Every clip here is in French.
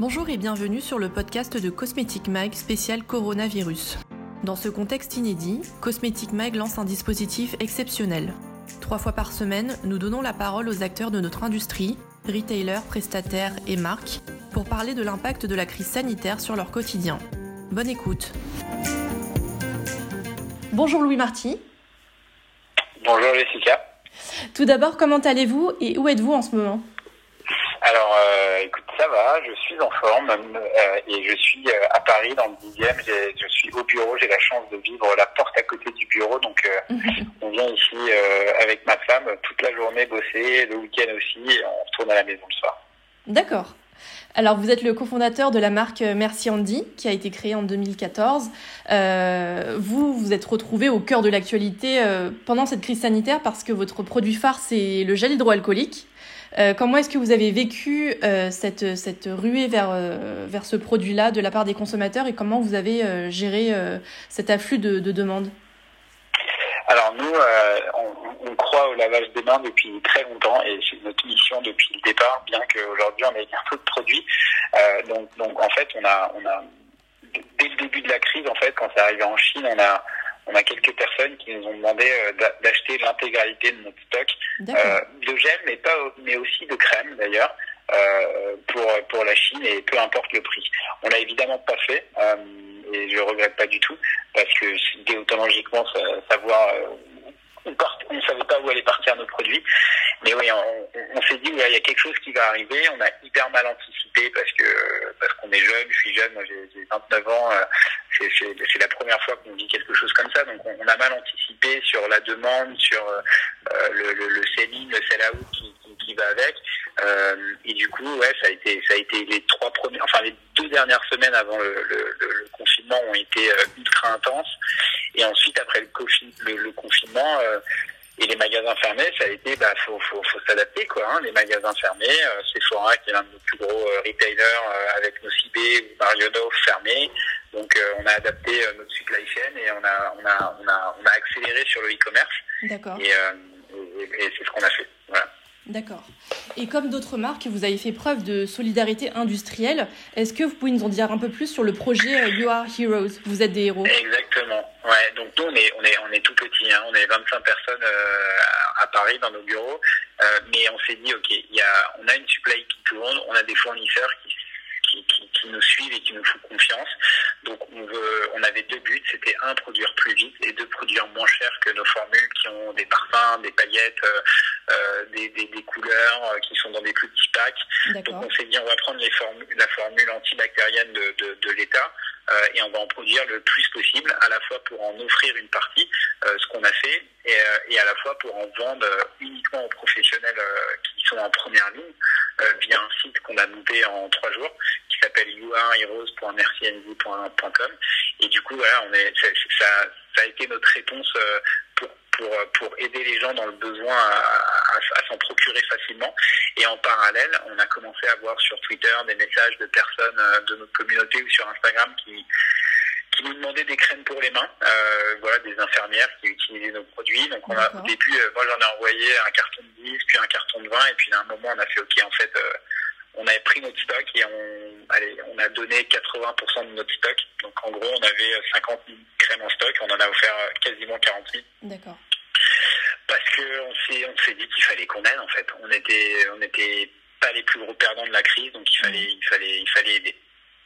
Bonjour et bienvenue sur le podcast de Cosmetic Mag spécial coronavirus. Dans ce contexte inédit, Cosmetic Mag lance un dispositif exceptionnel. Trois fois par semaine, nous donnons la parole aux acteurs de notre industrie, retailers, prestataires et marques, pour parler de l'impact de la crise sanitaire sur leur quotidien. Bonne écoute. Bonjour Louis Marty. Bonjour Jessica. Tout d'abord, comment allez-vous et où êtes-vous en ce moment? Alors, euh, écoute, ça va, je suis en forme euh, et je suis euh, à Paris dans le 10e. Je suis au bureau, j'ai la chance de vivre la porte à côté du bureau. Donc, on vient ici avec ma femme toute la journée bosser, le week-end aussi, et on retourne à la maison le soir. D'accord. Alors, vous êtes le cofondateur de la marque Merci Andy, qui a été créée en 2014. Euh, vous, vous êtes retrouvé au cœur de l'actualité euh, pendant cette crise sanitaire parce que votre produit phare, c'est le gel hydroalcoolique. Euh, comment est-ce que vous avez vécu euh, cette, cette ruée vers, euh, vers ce produit-là de la part des consommateurs et comment vous avez géré cet afflux de, de demandes? Alors nous, on, on, croit au lavage des mains depuis très longtemps et c'est notre mission depuis le départ, bien qu'aujourd'hui on ait un peu de produits. donc, donc en fait, on a, on a dès le début de la crise, en fait, quand c'est arrivé en Chine, on a on a quelques personnes qui nous ont demandé euh, d'acheter l'intégralité de notre stock euh, de gel, mais pas, mais aussi de crème d'ailleurs. Euh, pour pour la Chine et peu importe le prix. On l'a évidemment pas fait et je regrette pas du tout parce que déontologiquement savoir on ne savait pas où allaient partir nos produits. Mais oui, on, s'est dit, il y a quelque chose qui va arriver. On a hyper mal anticipé parce que parce qu'on est jeune, je suis jeune, moi j'ai 29 ans. Euh, c'est la première fois qu'on dit quelque chose comme ça. Donc on, a mal anticipé sur la demande, sur euh, le, le, le selling, le sell-out qui, qui, va avec. Euh, et du coup, ouais, ça a été ça a été les trois premières, enfin les deux dernières semaines avant le, le, le confinement ont été ultra intenses. Et ensuite, après le, le, confinement euh, et les magasins fermés, ça a été, bah, faut, faut, faut s'adapter, quoi. Hein, les magasins fermés, euh, Sephora, qui est l'un de nos plus gros euh, retailers, euh, avec nos CB ou Marionneau fermés. Donc, on a adapté notre supply chain et on a, on a, on a, on a accéléré sur le e-commerce. D'accord. Et, et, et c'est ce qu'on a fait. Voilà. D'accord. Et comme d'autres marques, vous avez fait preuve de solidarité industrielle. Est-ce que vous pouvez nous en dire un peu plus sur le projet euh, You Are Heroes Vous êtes des héros? Exactement. Ouais. Donc nous, on est, on est, on est tout petit. Hein. On est 25 personnes euh, à Paris dans nos bureaux. Euh, mais on s'est dit, ok, y a, on a une supply qui tourne, on a des fournisseurs qui qui, qui, qui, nous suivent et qui nous font confiance. Donc on, veut, on avait deux buts, c'était un, produire plus vite et deux, produire moins cher que nos formules qui ont des parfums, des paillettes, euh, euh des, des, des, couleurs, euh, qui sont dans des plus petits packs. Donc on s'est dit on va prendre les formules, la formule antibactérienne de, de, de l'État euh, et on va en produire le plus possible, à la fois pour en offrir une partie, euh, ce qu'on a fait, et, et, à la fois pour en vendre uniquement aux professionnels qui sont en première ligne via un site qu'on a monté en trois jours qui s'appelle youareheroes.mercienv.com et du coup voilà on est ça, ça a été notre réponse euh, pour pour, pour aider les gens dans le besoin à, à, s'en procurer facilement. Et en parallèle, on a commencé à voir sur Twitter des messages de personnes euh, de notre communauté ou sur Instagram qui, qui nous demandaient des crèmes pour les mains, euh, voilà, des infirmières qui utilisaient nos produits. Donc on a, au début, euh, moi j'en ai envoyé un carton de 10, puis un carton de 20, et puis à un moment on a fait ok en fait on avait pris notre stock et on, allez, on a donné 80% de notre stock. Donc en gros, on avait 50 000 crèmes en stock, on en a offert quasiment 40 000. D'accord. Parce qu'on s'est, on s'est dit qu'il fallait qu'on aide en fait. On était, on était pas les plus gros perdants de la crise, donc il fallait, il fallait, il fallait aider.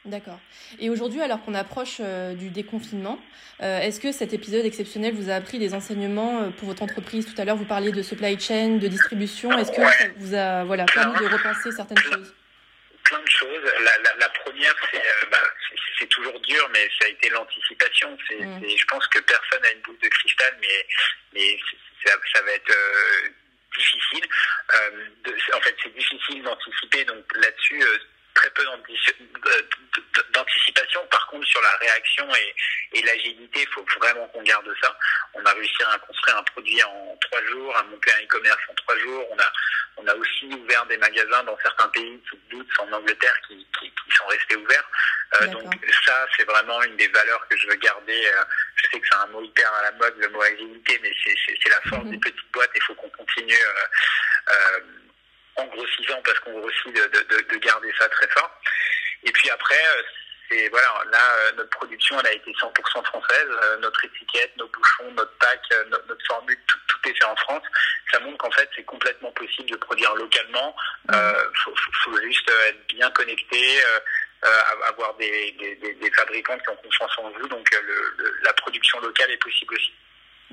D'accord. Et aujourd'hui, alors qu'on approche euh, du déconfinement, euh, est-ce que cet épisode exceptionnel vous a appris des enseignements euh, pour votre entreprise? Tout à l'heure, vous parliez de supply chain, de distribution. Est-ce que ça vous a voilà, permis de repenser certaines choses? Plein de choses. La, la, la première, c'est bah, c'est toujours dur, mais ça a été l'anticipation. C'est, mm. je pense que personne n'a une boule de cristal, mais, mais ça, ça va être difficile. De, en fait, c'est difficile d'anticiper. Donc là-dessus, très peu d'anticipation. Par contre, sur la réaction et, et l'agilité, il faut vraiment qu'on garde ça. On a réussi à construire un produit en trois jours, à monter un e-commerce en trois jours. On a, on a aussi ouvert des magasins dans certains pays, sous doute en Angleterre, qui, qui, qui sont restés ouverts. Euh, donc ça, c'est vraiment une des valeurs que je veux garder. Euh, je sais que c'est un mot hyper à la mode, le mot agilité, mais c'est la force -hmm. des petites boîtes. Il faut qu'on continue. Euh, euh, en grossissant parce qu'on grossit de, de, de, garder ça très fort. Et puis après, c'est voilà, là notre production elle a été 100% française, notre étiquette, nos bouchons, notre pack, notre, formule, tout, est fait en France. Ça montre qu'en fait c'est complètement possible de produire localement. Il faut, juste être bien connecté. avoir des, fabricants qui ont confiance en vous, donc le, la production locale est possible aussi.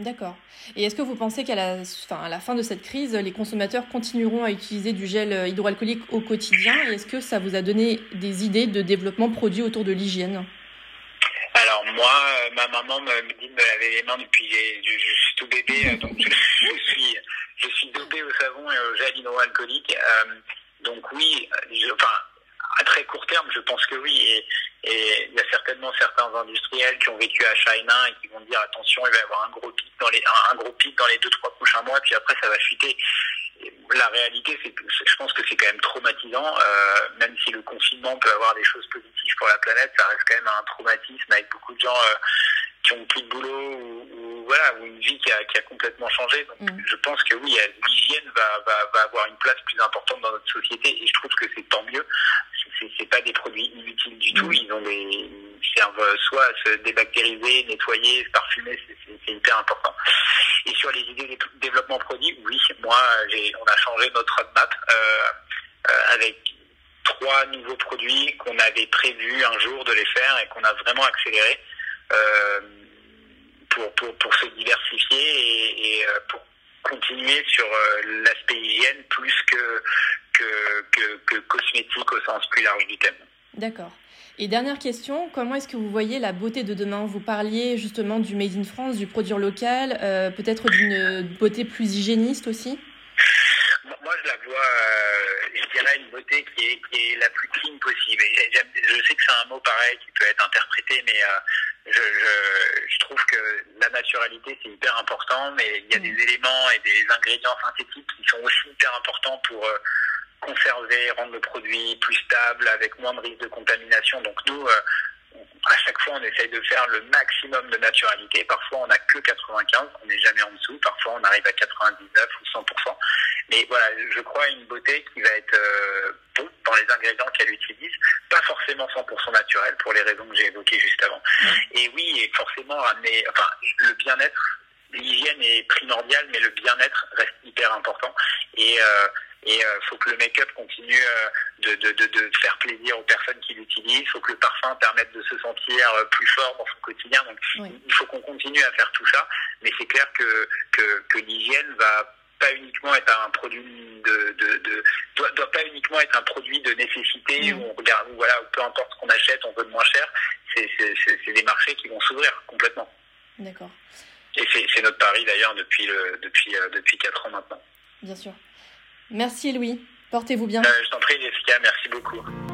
D'accord. Et est-ce que vous pensez qu'à la, la fin de cette crise, les consommateurs continueront à utiliser du gel euh, hydroalcoolique au quotidien Et est-ce que ça vous a donné des idées de développement produit autour de l'hygiène? Alors moi, euh, ma maman me, dit de me laver les mains depuis je, je, suis tout bébé, euh, donc je, suis je suis dopé au savon et au gel hydroalcoolique. donc oui, enfin à très court terme, je pense que oui. Et, et il y a certainement certains industriels qui ont vécu à China et qui vont dire attention, il va y avoir un gros pic dans les un gros pic dans les deux trois prochains mois, puis après ça va chuter. la réalité, c'est je pense que c'est quand même traumatisant, euh, même si le confinement peut avoir des choses positives pour la planète, ça reste quand même un traumatisme avec beaucoup de gens euh, qui ont plus de boulot ou, voilà ou une vie qui a, qui a complètement changé. Donc mm. je pense que oui, l'hygiène va, va, va avoir une place plus importante dans notre société et je trouve que c'est tant mieux c'est pas des produits inutiles du tout. Mm. Ils ont des servent soit à se débactériser, nettoyer, se parfumer, c'est hyper important. Et sur les idées de développement produit, oui, moi, on a changé notre roadmap euh, euh, avec trois nouveaux produits qu'on avait prévu un jour de les faire et qu'on a vraiment accéléré euh, pour, pour, pour se diversifier et, et euh, pour continuer sur euh, l'aspect hygiène plus que, que, que, cosmétique au sens plus large du thème. D'accord. Et dernière question, comment est-ce que vous voyez la beauté de demain? Vous parliez justement du Made in France, du produit local, euh, peut-être d'une beauté plus hygiéniste aussi? Moi, je la vois, euh, je dirais, une beauté qui est, qui est la plus clean possible. je sais que c'est un mot pareil qui peut être interprété, mais je, je, je, trouve que la naturalité c'est hyper important, mais il y a mm. des éléments et des ingrédients synthétiques qui sont aussi hyper importants pour euh, conserver, rendre le produit plus stable, avec moins de risque de contamination. Donc nous, euh, à chaque fois, on essaye de faire le maximum de naturalité. Parfois, on n'a que 95, on n'est jamais en dessous. Parfois, on arrive à 99 ou 100%. Mais voilà, je crois à une beauté qui va être euh, bon dans les ingrédients qu'elle utilise, pas forcément 100% naturel pour les raisons que j'ai évoquées juste avant. Et oui, et forcément ramener, enfin, le bien-être, l'hygiène est primordiale, mais le bien-être reste hyper important. Et euh, et il euh, faut que le make-up continue euh, de, de, de, de, faire plaisir aux personnes qui l'utilisent. Il faut que le parfum permette de se sentir euh, plus fort dans son quotidien. Donc, il faut qu'on continue à faire tout ça. Mais c'est clair que, que, que l'hygiène va pas uniquement être un produit de, de, de doit, doit, pas uniquement être un produit de nécessité où on regarde voilà peu importe ce qu'on achète on veut de moins cher. C'est c'est des marchés qui vont s'ouvrir complètement. D'accord. Et c'est notre pari d'ailleurs depuis le depuis depuis quatre ans maintenant. Bien sûr Merci Louis. Portez-vous bien. Euh, je t'en prie Jessica, merci beaucoup.